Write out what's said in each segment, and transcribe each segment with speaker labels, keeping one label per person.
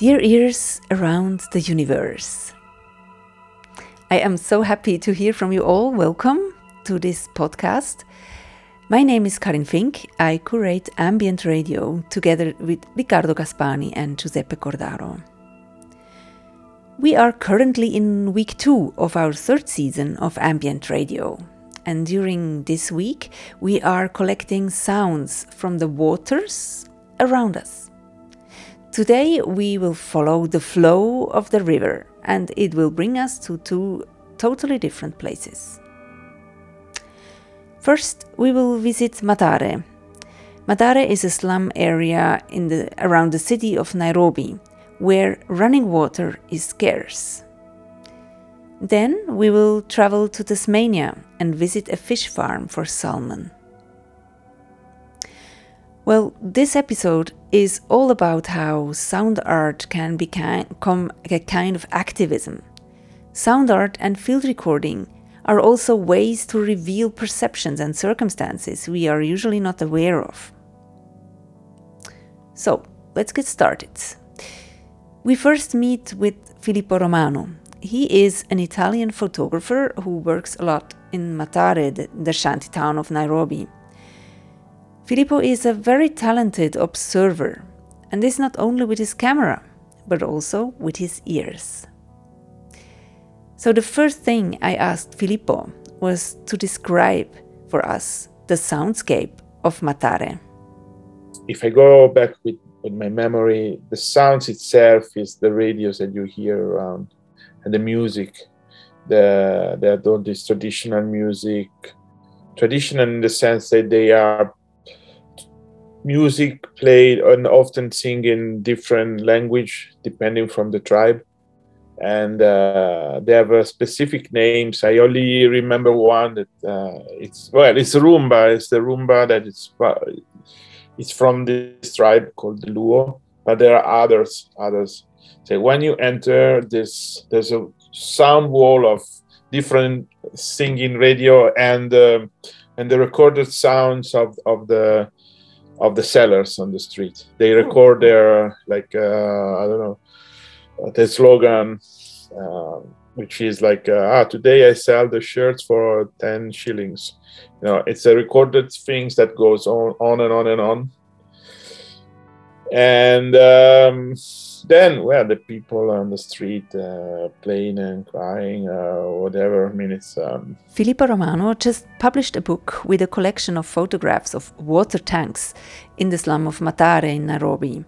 Speaker 1: Dear ears around the universe. I am so happy to hear from you all. Welcome to this podcast. My name is Karin Fink. I curate ambient radio together with Riccardo Gaspani and Giuseppe Cordaro. We are currently in week two of our third season of ambient radio. And during this week, we are collecting sounds from the waters around us. Today we will follow the flow of the river and it will bring us to two totally different places. First, we will visit Mathare. Mathare is a slum area in the, around the city of Nairobi where running water is scarce. Then we will travel to Tasmania and visit a fish farm for salmon. Well, this episode is all about how sound art can become a kind of activism. Sound art and field recording are also ways to reveal perceptions and circumstances we are usually not aware of. So, let's get started. We first meet with Filippo Romano. He is an Italian photographer who works a lot in Mathare, the, the shanty town of Nairobi. Filippo is a very talented observer, and this not only with his camera, but also with his ears. So, the first thing I asked Filippo was to describe for us the soundscape of Mathare.
Speaker 2: If I go back with, with my memory, the sounds itself is the radios that you hear around and the music. The, they are this traditional music, traditional in the sense that they are music played and often sing in different language depending from the tribe. And uh, they have uh, specific names. I only remember one that uh, it's well it's rumba it's the rumba that it's it's from this tribe called the luo but there are others others. So when you enter this there's a sound wall of different singing radio and um, and the recorded sounds of of the of the sellers on the street. They record their like uh, I don't know the slogan, uh, which is like uh, ah today I sell the shirts for ten shillings. You know, it's a recorded things that goes on on and on and on. And um, then well the people on the street uh, playing and crying uh, whatever i mean it's um...
Speaker 1: filippo romano just published a book with a collection of photographs of water tanks in the slum of mathare in nairobi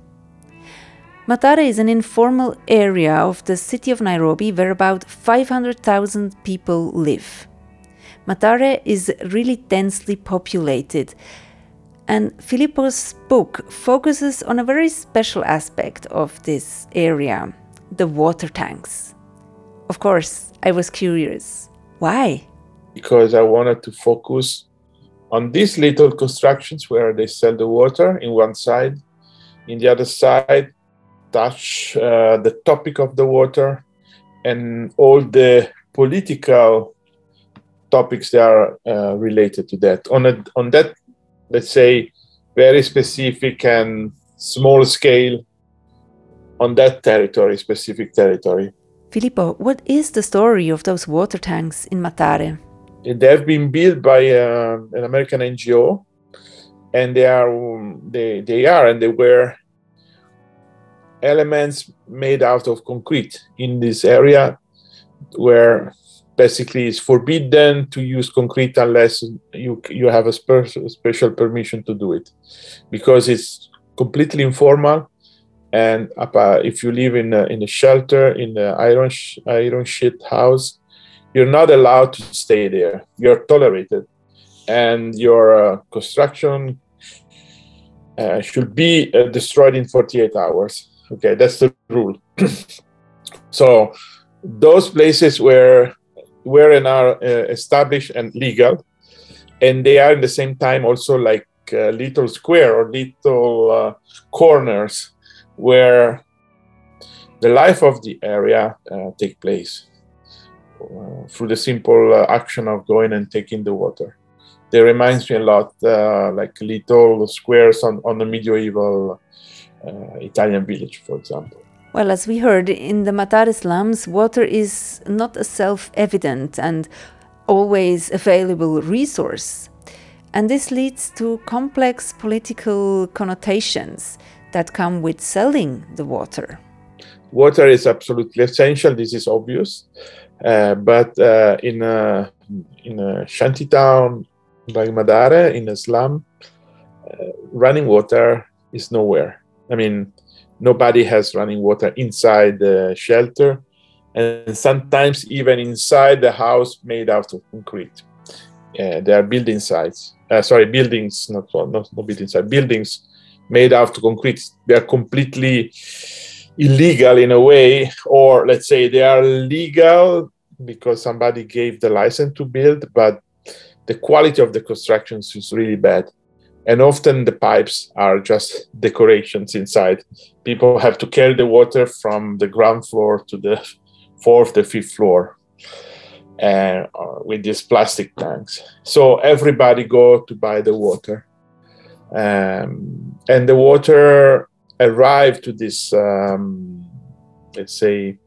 Speaker 1: Mathare is an informal area of the city of Nairobi where about 500,000 people live. Mathare is really densely populated and Filippo's book focuses on a very special aspect of this area the water tanks. Of course, I was curious. Why?
Speaker 2: Because I wanted to focus on these little constructions where they sell the water in one side, in the other side, touch uh, the topic of the water and all the political topics that are uh, related to that. On, a, on that let's say, very specific and small scale on that territory, specific territory.
Speaker 1: Filippo, what is the story of those water tanks in Mathare?
Speaker 2: They have been built by uh, an American NGO, and they are they they are and they were elements made out of concrete in this area where basically it's forbidden to use concrete unless you you have a special special permission to do it. Because it's completely informal and if you live in a, in a shelter in the iron sh- iron sheet house you're not allowed to stay there. You're tolerated. And your uh, construction uh, should be uh, destroyed in 48 hours. Okay that's the rule. So those places where were and are uh, established and legal, and they are in the same time also like a little square or little uh, corners where the life of the area uh, take place uh, through the simple uh, action of going and taking the water. They reminds me a lot uh, like little squares on, on a medieval Italian village, for example.
Speaker 1: Well, as we heard, in the Mathare slums, water is not a self evident and always available resource. And this leads to complex political connotations that come with selling the water.
Speaker 2: Water is absolutely essential, this is obvious. Uh, but uh, in, a, in a shanty town like Mathare, in a slum, uh, running water is nowhere. I mean, nobody has running water inside the shelter, and sometimes even inside the house made out of concrete. Uh, there are building sites, uh, sorry, buildings, not not, not building sites, buildings made out of concrete. They are completely illegal in a way, or let's say they are legal because somebody gave the license to build, but the quality of the constructions is really bad and often the pipes are just decorations inside. People have to carry the water from the ground floor to the fourth the fifth floor uh, with these plastic tanks. So everybody go to buy the water. Um, and the water arrived to this um, let's say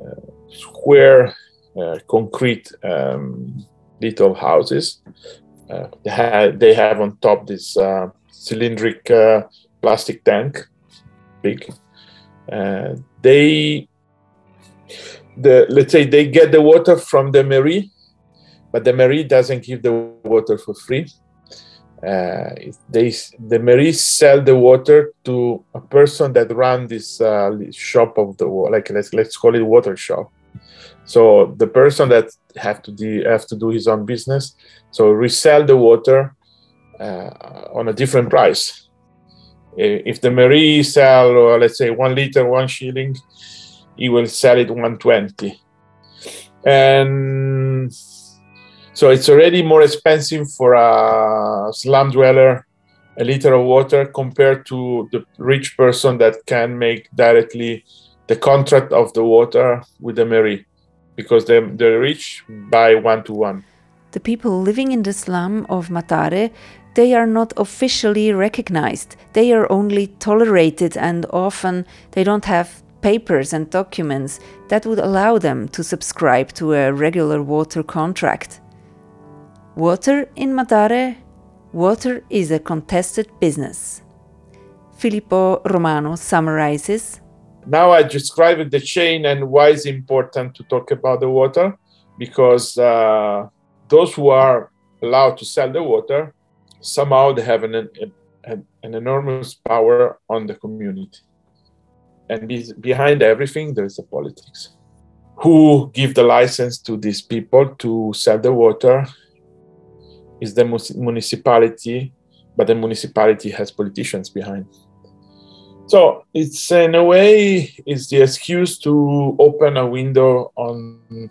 Speaker 2: uh, square uh, concrete um, little houses. uh, they, have, they have on top this uh, cylindric uh, plastic tank, big. they, the let's say they get the water from the mairie, but the mairie doesn't give the water for free. Uh, they the mairie sell the water to a person that run this uh, shop of the like let's let's call it water shop so the person that have to do have to do his own business, so resell the water uh, on a different price. If the mairie sell, uh, let's say one liter, one shilling, he will sell it 120. And so it's already more expensive for a slum dweller a liter of water compared to the rich person that can make directly the contract of the water with the mairie because they're, they're rich by one to one.
Speaker 1: The people living in the slum of Mathare, they are not officially recognized. They are only tolerated and often they don't have papers and documents that would allow them to subscribe to a regular water contract. Water in Mathare, water is a contested business. Filippo Romano summarizes
Speaker 2: now I described the chain and why it's important to talk about the water because uh, those who are allowed to sell the water somehow they have an, an, an enormous power on the community. And be, behind everything there's a politics. Who give the license to these people to sell the water is the municipality but the municipality has politicians behind so it's in a way it's the excuse to open a window on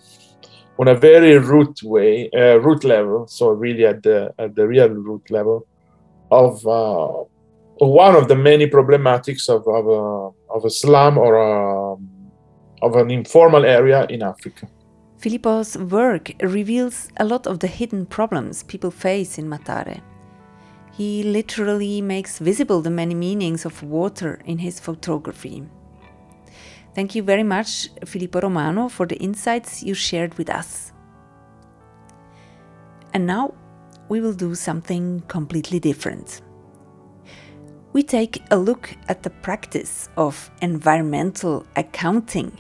Speaker 2: on a very root way, uh, root level. So really at the at the real root level of uh, one of the many problematics of of a, of a slum or a, of an informal area in Africa.
Speaker 1: Filippo's work reveals a lot of the hidden problems people face in Mathare. He literally makes visible the many meanings of water in his photography. Thank you very much, Filippo Romano, for the insights you shared with us. And now we will do something completely different. We take a look at the practice of environmental accounting.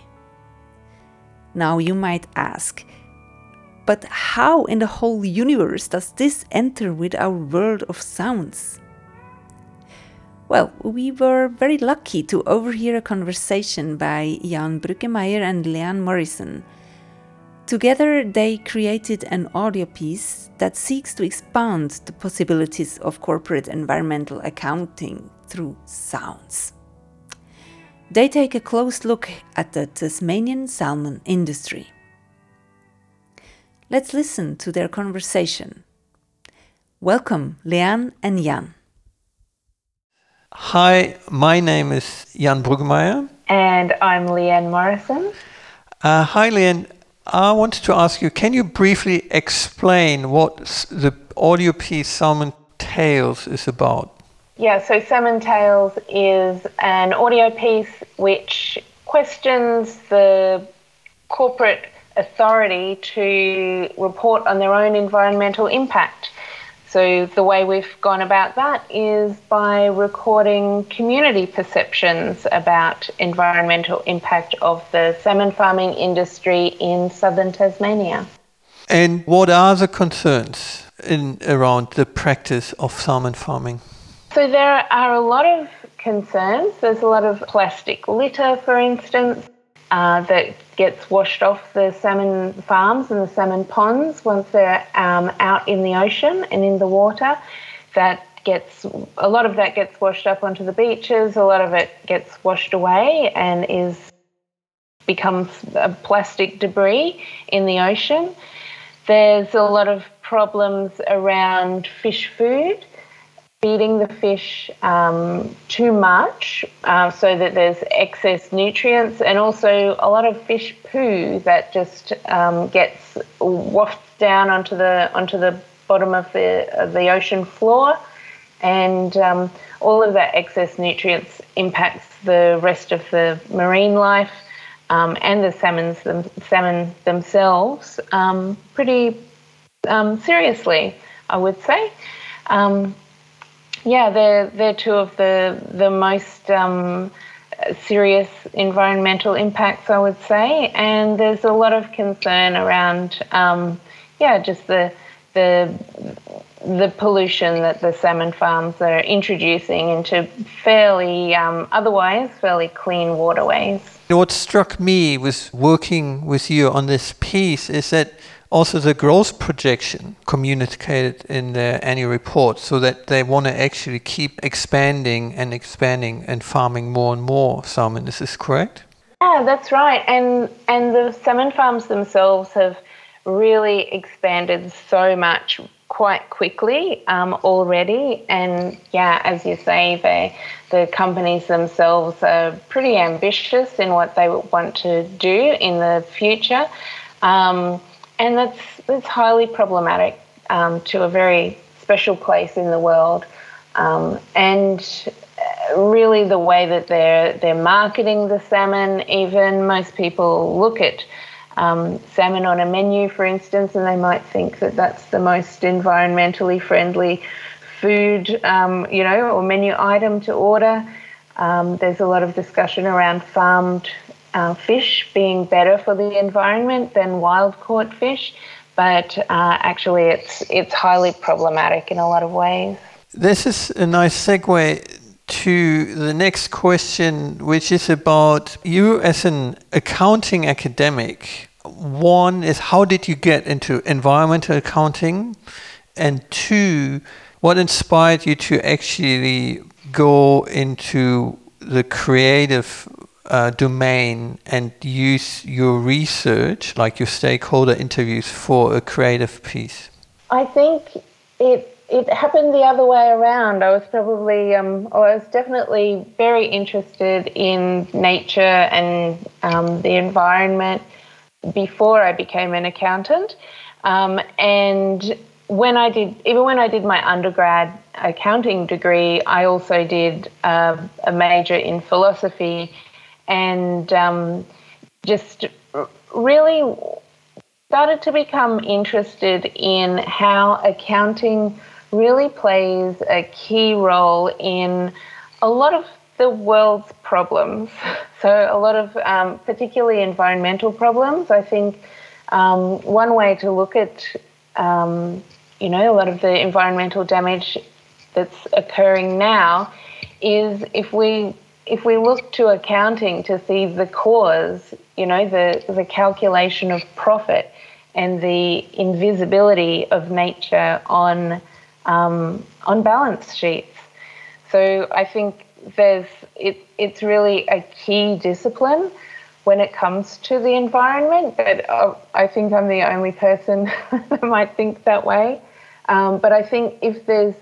Speaker 1: Now you might ask, but how in the whole universe does this enter with our world of sounds? Well, we were very lucky to overhear a conversation by Jan Brückemeier and Leanne Morrison. Together, they created an audio piece that seeks to expand the possibilities of corporate environmental accounting through sounds. They take a close look at the Tasmanian salmon industry. Let's listen to their conversation. Welcome, Leanne and Jan.
Speaker 3: Hi, my name is Jan Bruggemeier.
Speaker 4: And I'm Leanne Morrison.
Speaker 3: Uh, hi, Leanne. I wanted to ask you can you briefly explain what the audio piece Salmon Tales is about?
Speaker 4: Yeah, so Salmon Tales is an audio piece which questions the corporate authority to report on their own environmental impact. So, the way we've gone about that is by recording community perceptions about environmental impact of the salmon farming industry in southern Tasmania.
Speaker 3: And what are the concerns in around the practice of salmon farming?
Speaker 4: So, there are a lot of concerns. There's a lot of plastic litter, for instance, uh, that gets washed off the salmon farms and the salmon ponds once they're um, out in the ocean and in the water. That gets a lot of that gets washed up onto the beaches. A lot of it gets washed away and is becomes a plastic debris in the ocean. There's a lot of problems around fish food feeding the fish um, too much uh, so that there's excess nutrients, and also a lot of fish poo that just um, gets wafted down onto the onto the bottom of the of the ocean floor, and um, all of that excess nutrients impacts the rest of the marine life um, and the salmons them, salmon themselves um, pretty um, seriously, I would say. Yeah, they're they're two of the the most um, serious environmental impacts, I would say, and there's a lot of concern around, um, yeah, just the the the pollution that the salmon farms are introducing into fairly um, otherwise fairly clean waterways.
Speaker 3: What struck me was working with you on this piece is that also the growth projection communicated in the annual report so that they want to actually keep expanding and expanding and farming more and more salmon. Is this correct?
Speaker 4: Yeah, that's right. And and the salmon farms themselves have really expanded so much quite quickly um, already. And yeah, as you say, they, the companies themselves are pretty ambitious in what they want to do in the future. Um, and that's that's highly problematic um, to a very special place in the world. Um, and uh, really, the way that they're they're marketing the salmon, even most people look at um, salmon on a menu, for instance, and they might think that that's the most environmentally friendly food, um, you know, or menu item to order. Um, there's a lot of discussion around farmed uh, fish being better for the environment than wild caught fish, but uh, actually it's it's highly problematic in a lot of ways.
Speaker 3: This is a nice segue to the next question, which is about you as an accounting academic. One is how did you get into environmental accounting? And two, what inspired you to actually go into the creative uh, domain and use your research, like your stakeholder interviews, for a creative piece?
Speaker 4: I think it it happened the other way around. I was probably, um, I was definitely very interested in nature and um, the environment before I became an accountant. Um, and when I did, even when I did my undergrad accounting degree, I also did uh, a major in philosophy and um, just really started to become interested in how accounting really plays a key role in a lot of the world's problems. So, a lot of um, particularly environmental problems. I think um, one way to look at, um, you know, a lot of the environmental damage that's occurring now is if we if we look to accounting to see the cause, you know, the, the calculation of profit and the invisibility of nature on um, on balance sheets. So I think there's it, it's really a key discipline when it comes to the environment. But uh, I think I'm the only person that might think that way. Um, but I think if there's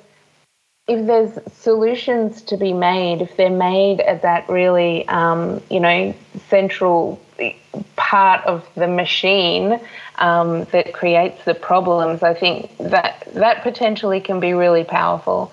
Speaker 4: if there's solutions to be made, if they're made at that really, um, you know, central part of the machine um, that creates the problems, I think that that potentially can be really powerful.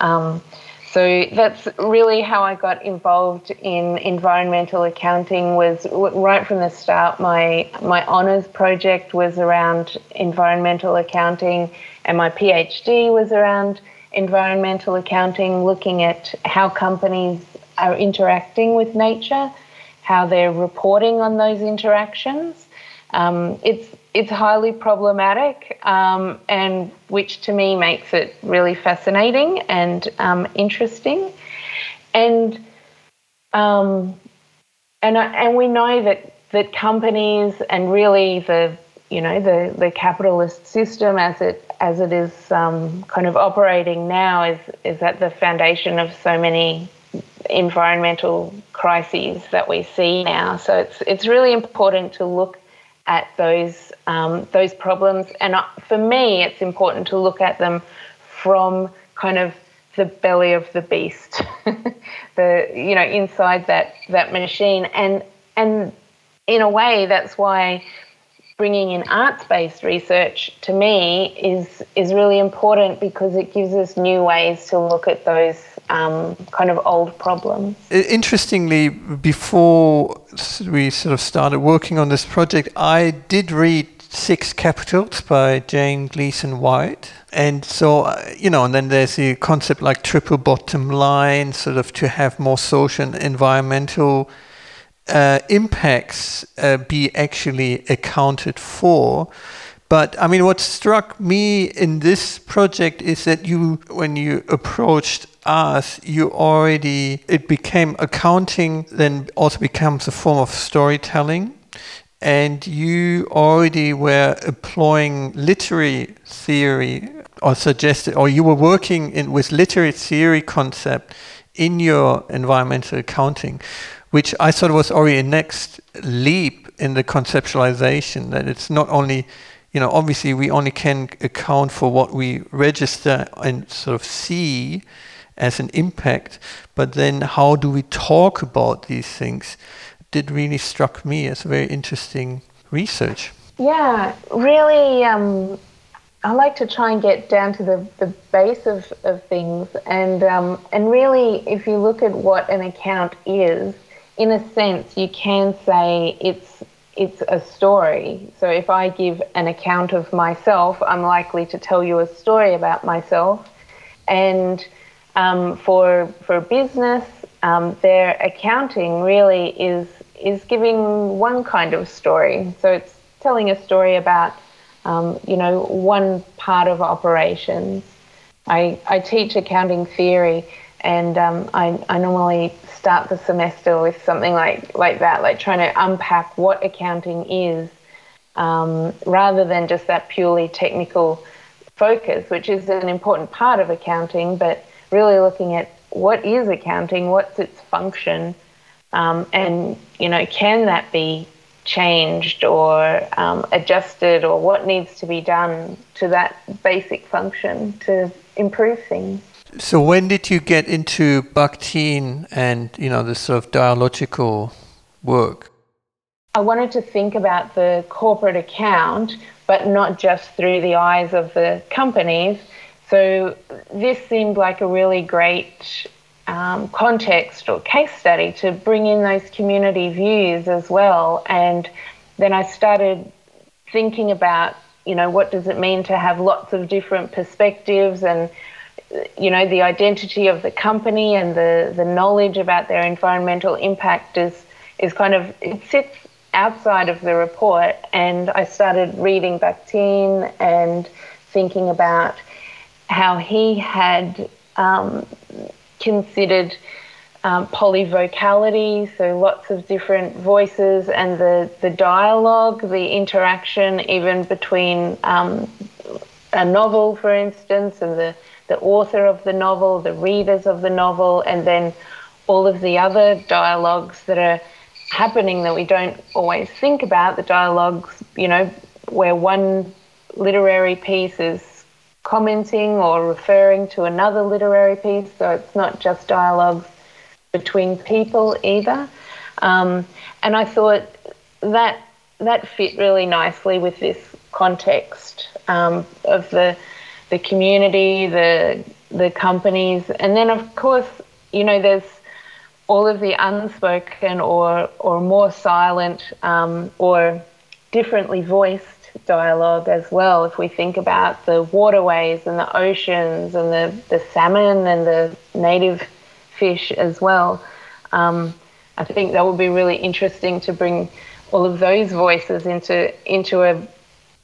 Speaker 4: Um, so that's really how I got involved in environmental accounting. Was right from the start. My my honors project was around environmental accounting, and my PhD was around environmental accounting, looking at how companies are interacting with nature, how they're reporting on those interactions. Um, it's it's highly problematic, um, and which to me makes it really fascinating and um, interesting, and um, and and we know that that companies and really the you know the the capitalist system as it as it is um, kind of operating now is is at the foundation of so many environmental crises that we see now. So it's it's really important to look at those um, those problems, and for me, it's important to look at them from kind of the belly of the beast, the you know inside that that machine, and and in a way, that's why bringing in arts-based research to me is is really important because it gives us new ways to look at those um, kind of old problems.
Speaker 3: Interestingly, before we sort of started working on this project, I did read Six Capitals by Jane Gleeson White. And so, uh, you know, and then there's the concept like triple bottom line, sort of to have more social and environmental uh, impacts uh, be actually accounted for. But I mean, what struck me in this project is that you, when you approached us, you already, it became accounting, then also becomes a form of storytelling. And you already were employing literary theory or suggested, or you were working in, with literary theory concept in your environmental accounting, which I thought was already a next leap in the conceptualization that it's not only you know, obviously we only can account for what we register and sort of see as an impact, but then how do we talk about these things did really struck me as very interesting research.
Speaker 4: Yeah, really, um, I like to try and get down to the, the base of, of things. And, um, and really, if you look at what an account is, in a sense, you can say it's it's a story. So if I give an account of myself, I'm likely to tell you a story about myself. And um, for for business, um, their accounting really is is giving one kind of story. So it's telling a story about um, you know one part of operations. I I teach accounting theory, and um, I I normally start the semester with something like like that, like trying to unpack what accounting is, um, rather than just that purely technical focus, which is an important part of accounting, but really looking at what is accounting, what's its function, um, and you know, can that be changed or um, adjusted, or what needs to be done to that basic function to improve things.
Speaker 3: So when did you get into Bakhtin and you know the sort of dialogical work?
Speaker 4: I wanted to think about the corporate account, but not just through the eyes of the companies. So this seemed like a really great um, context or case study to bring in those community views as well. And then I started thinking about, you know, what does it mean to have lots of different perspectives and you know, the identity of the company and the, the knowledge about their environmental impact is, is kind of, it sits outside of the report. And I started reading Bakhtin and thinking about how he had um, considered um, polyvocality, so lots of different voices, and the, the dialogue, the interaction, even between um, a novel, for instance, and the the author of the novel, the readers of the novel, and then all of the other dialogues that are happening that we don't always think about. The dialogues, you know, where one literary piece is commenting or referring to another literary piece, so it's not just dialogues between people either. Um, and I thought that that fit really nicely with this context um, of the the community, the the companies, and then of course, you know, there's all of the unspoken or or more silent um, or differently voiced dialogue as well. If we think about the waterways and the oceans and the, the salmon and the native fish as well, um, I think that would be really interesting to bring all of those voices into into a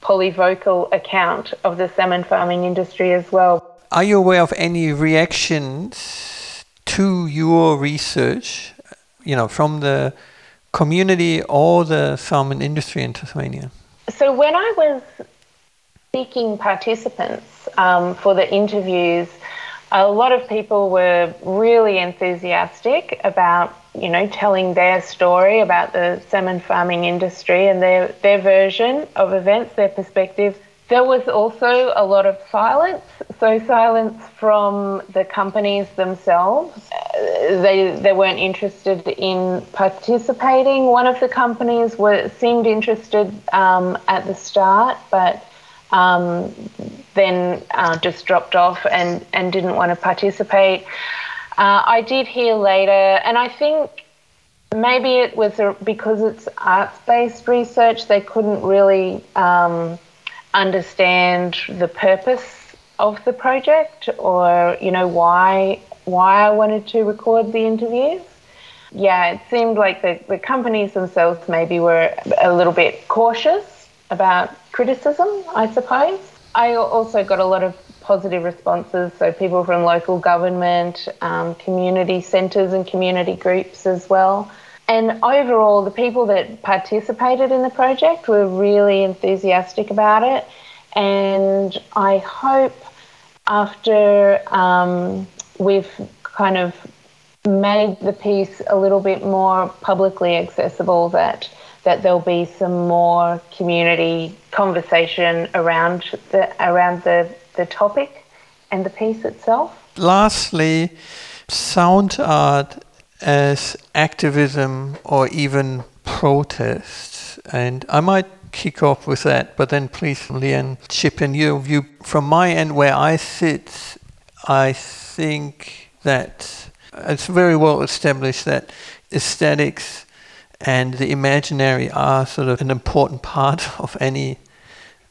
Speaker 4: polyvocal account of the salmon farming industry as well.
Speaker 3: Are you aware of any reactions to your research, you know, from the community or the salmon industry in Tasmania?
Speaker 4: So when I was seeking participants um, for the interviews, a lot of people were really enthusiastic about you know telling their story about the salmon farming industry and their their version of events, their perspective. There was also a lot of silence, so silence from the companies themselves. They they weren't interested in participating. One of the companies were seemed interested um, at the start, but um, then uh, just dropped off and and didn't want to participate. Uh, I did hear later, and I think maybe it was a, because it's arts based research, they couldn't really. Um, understand the purpose of the project or you know why why I wanted to record the interviews. Yeah, it seemed like the, the companies themselves maybe were a little bit cautious about criticism, I suppose. I also got a lot of positive responses, so people from local government, um, community centres, and community groups as well. And overall, the people that participated in the project were really enthusiastic about it. And I hope after um, we've kind of made the piece a little bit more publicly accessible that that there'll be some more community conversation around the around the, the topic and the piece itself.
Speaker 3: Lastly, sound art as activism or even protest. And I might kick off with that, but then please, Leanne, chip in your view. From my end, where I sit, I think that it's very well established that aesthetics and the imaginary are sort of an important part of any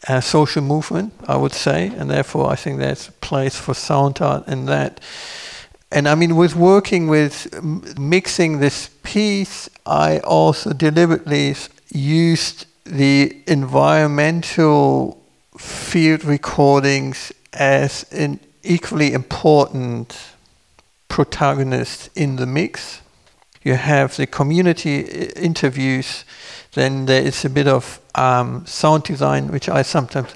Speaker 3: uh, social movement, I would say, and therefore I think there's a place for sound art in that. And I mean, with working with mixing this piece, I also deliberately used the environmental field recordings as an equally important protagonist in the mix. You have the community interviews, then there is a bit of um, sound design, which I sometimes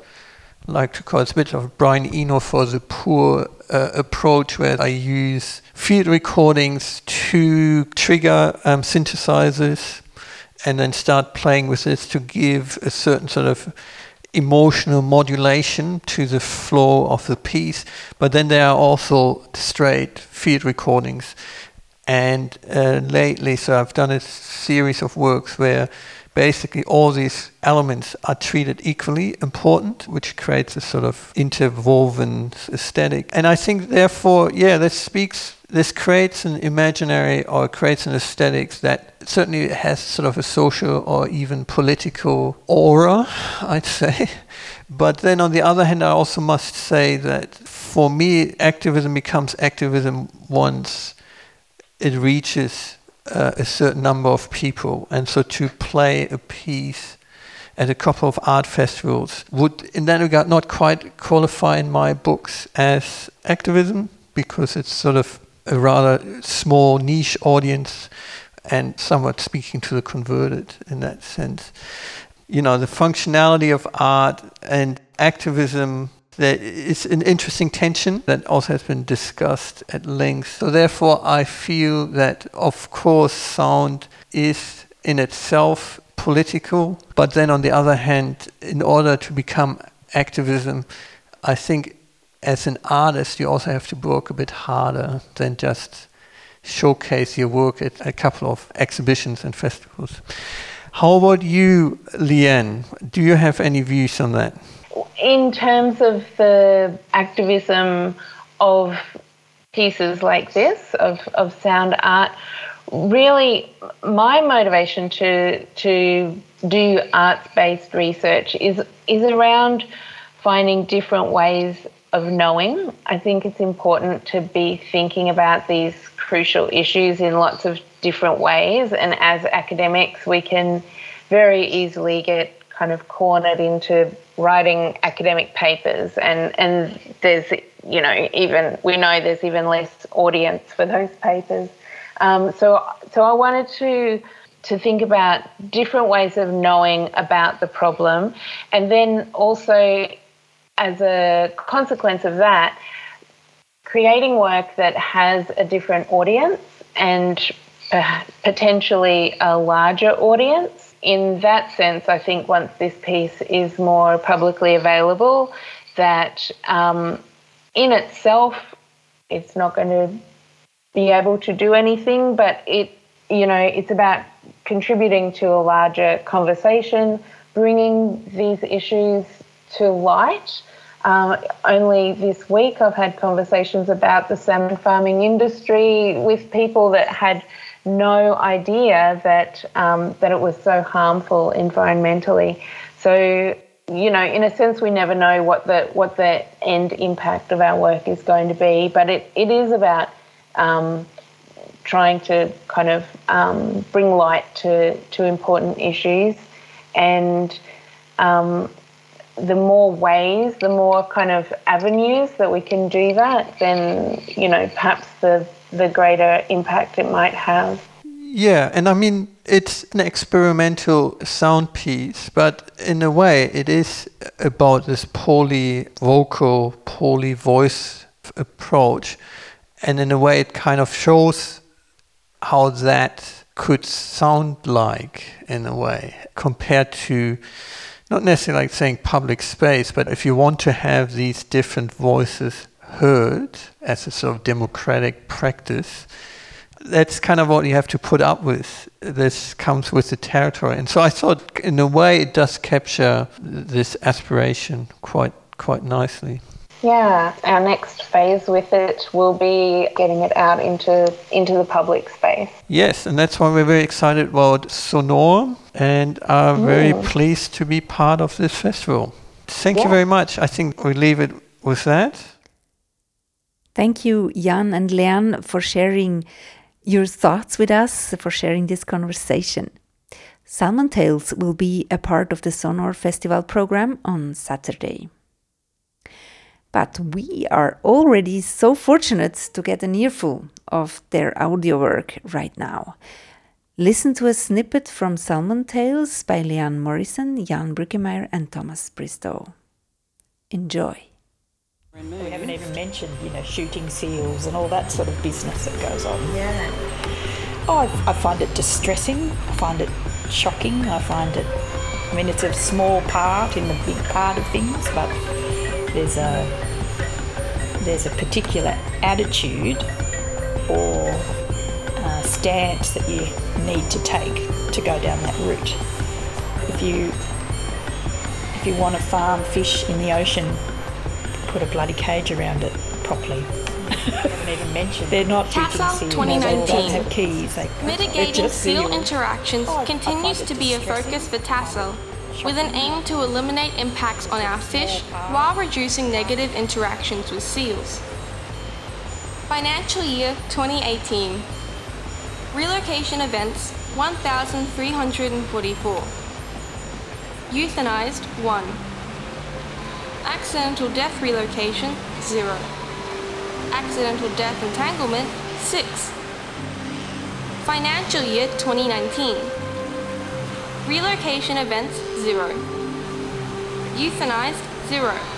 Speaker 3: like to call it a bit of Brian Eno for the poor uh, approach where I use field recordings to trigger um, synthesizers and then start playing with this to give a certain sort of emotional modulation to the flow of the piece. But then there are also straight field recordings. And uh, lately, so I've done a series of works where basically all these elements are treated equally important, which creates a sort of interwoven aesthetic. And I think, therefore, yeah, this speaks, this creates an imaginary or creates an aesthetics that certainly has sort of a social or even political aura, I'd say. But then on the other hand, I also must say that for me, activism becomes activism once it reaches uh, a certain number of people. And so to play a piece at a couple of art festivals would, in that regard, not quite qualify in my books as activism because it's sort of a rather small niche audience and somewhat speaking to the converted in that sense. You know, the functionality of art and activism is an interesting tension that also has been discussed at length. So, therefore, I feel that, of course, sound is in itself political, but then on the other hand, in order to become activism, I think as an artist, you also have to work a bit harder than just showcase your work at a couple of exhibitions and festivals. How about you, Leanne? Do you have any views on that?
Speaker 4: in terms of the activism of pieces like this of, of sound art really my motivation to to do arts based research is is around finding different ways of knowing. I think it's important to be thinking about these crucial issues in lots of different ways and as academics we can very easily get kind of cornered into writing academic papers and and there's you know even we know there's even less audience for those papers um, so so I wanted to to think about different ways of knowing about the problem and then also as a consequence of that creating work that has a different audience and uh, potentially a larger audience. In that sense, I think once this piece is more publicly available, that um, in itself, it's not going to be able to do anything, but it, you know, it's about contributing to a larger conversation, bringing these issues to light. Um, only this week, I've had conversations about the salmon farming industry with people that had no idea that um, that it was so harmful environmentally. So you know, in a sense, we never know what the what the end impact of our work is going to be, but it, it is about um, trying to kind of um, bring light to to important issues, and um, the more ways, the more kind of avenues that we can do that, then you know, perhaps the the greater impact it might have.
Speaker 3: Yeah, and I mean, it's an experimental sound piece, but in a way, it is about this poly vocal, poly voice approach. And in a way, it kind of shows how that could sound like, in a way, compared to not necessarily like saying public space, but if you want to have these different voices heard as a sort of democratic practice, that's kind of what you have to put up with. This comes with the territory, and so I thought, in a way, it does capture this aspiration quite quite nicely.
Speaker 4: Yeah, our next phase with it will be getting it out into into the public space.
Speaker 3: Yes, and that's why we're very excited about Sonor and are very pleased to be part of this festival. Thank yeah. you very much. I think we leave it with that.
Speaker 1: Thank you, Jan and Leanne, for sharing your thoughts with us, for sharing this conversation. Salmon Tales will be a part of the Sonor Festival program on Saturday. But we are already so fortunate to get an earful of their audio work right now. Listen to a snippet from Salmon Tales by Leanne Morrison, Jan Brückemeyer, and Thomas Bristow. Enjoy.
Speaker 5: We haven't even mentioned, you know, shooting seals and all that sort of business that goes on.
Speaker 6: Yeah.
Speaker 5: Oh, I, I find it distressing. I find it shocking. I find it. I mean, it's a small part in the big part of things, but there's a there's a particular attitude or uh, stance that you need to take to go down that route. If you if you want to farm fish in the ocean put a bloody cage around it properly. even mentioned. They're not
Speaker 6: Tassal 2019.
Speaker 5: They have keys. They,
Speaker 6: Mitigating seal interactions oh, continues to be a focus for Tassal, with an aim to eliminate impacts on our fish while reducing negative interactions with seals. Financial year 2018. Relocation events 1,344. Euthanized 1. Accidental death relocation, 0. Accidental death entanglement, 6. Financial year 2019. Relocation events, 0. Euthanized, 0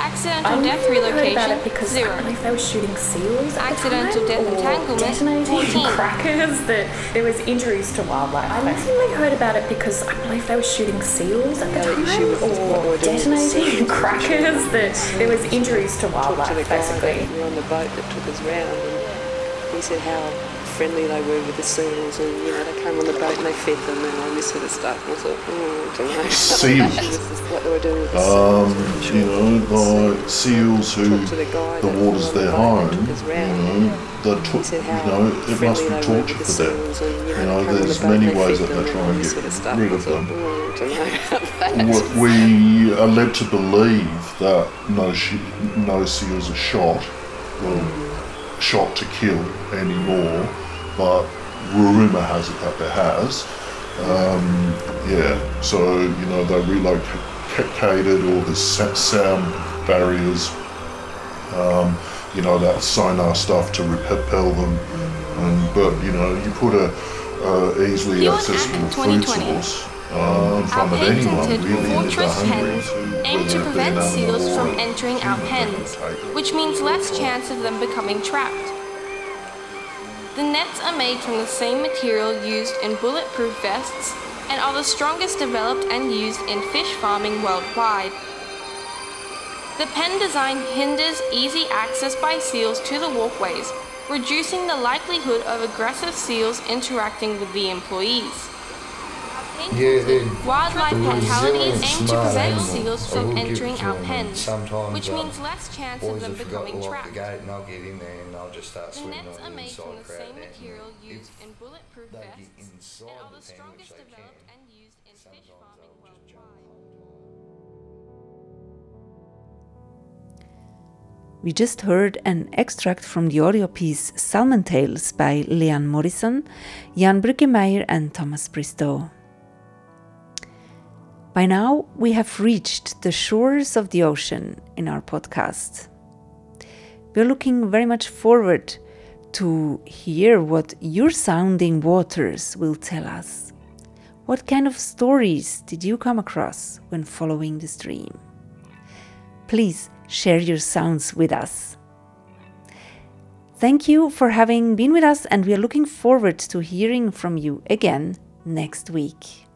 Speaker 6: accidental death relocation,
Speaker 7: because
Speaker 6: zero.
Speaker 7: I if they were shooting seals.
Speaker 6: accidental
Speaker 7: death
Speaker 6: entanglement,
Speaker 7: detonating
Speaker 6: 14.
Speaker 7: crackers. That there was injuries to wildlife. I recently heard about it because I believe they were shooting seals at the time, or detonating crackers. That there was injuries to wildlife.
Speaker 8: To the
Speaker 7: basically,
Speaker 8: we were on the boat that took us round, and he said how friendly they were with the seals, and you know they came on the boat and they fed them and all this sort of stuff. And I thought, oh, I don't know.
Speaker 9: Seals.
Speaker 8: what they were doing with the
Speaker 9: Um,
Speaker 8: seals.
Speaker 9: you know, like seals who
Speaker 8: the guy
Speaker 9: the water's their
Speaker 8: the
Speaker 9: home. You know, the
Speaker 8: He
Speaker 9: to-
Speaker 8: said
Speaker 9: you know, it must be torture for them.
Speaker 8: and, you
Speaker 9: You
Speaker 8: know,
Speaker 9: know,
Speaker 8: they come on
Speaker 9: there's
Speaker 8: the
Speaker 9: many ways that they try and get
Speaker 8: sort of
Speaker 9: rid of them.
Speaker 8: oh, I know that.
Speaker 9: We are led to believe that no sh- no seals are shot, well, mm-hmm. shot to kill anymore, but rumour has it that there has. Um, yeah, so you know they relocated all the sound barriers, um, you know that sonar stuff to repel them, and, but you know you put a uh, easily
Speaker 6: Here
Speaker 9: accessible food source uh, in front of
Speaker 6: Our
Speaker 9: anyone
Speaker 6: patented
Speaker 9: really and if they're
Speaker 6: Fortress hens
Speaker 9: to
Speaker 6: aim to prevent seals from entering our pens,
Speaker 9: can take it.
Speaker 6: which means less chance of them becoming trapped. The nets are made from the same material used in bulletproof vests and are the strongest developed and used in fish farming worldwide. The pen design hinders easy access by seals to the walkways, reducing the likelihood of aggressive seals interacting with the employees.
Speaker 10: Yeah, they're
Speaker 6: Wildlife fatalities
Speaker 10: resilient,
Speaker 6: aim to prevent
Speaker 10: animals.
Speaker 6: seals from entering our pens, which means less chance of them becoming trapped.
Speaker 10: the gate and I'll get in there and I'll just start
Speaker 6: The nets are made from the same material used in bulletproof vests and are
Speaker 10: the
Speaker 6: the strongest developed
Speaker 10: can,
Speaker 6: and used in fish farming
Speaker 10: I'll just jump
Speaker 6: worldwide.
Speaker 1: We just heard an extract from the audio piece Salmon Tales by Leanne Morrison, Jan Brückemeyer, and Thomas Bristow. By now, we have reached the shores of the ocean in our podcast. We're looking very much forward to hear what your sounding waters will tell us. What kind of stories did you come across when following the stream? Please share your sounds with us. Thank you for having been with us, and we are looking forward to hearing from you again next week.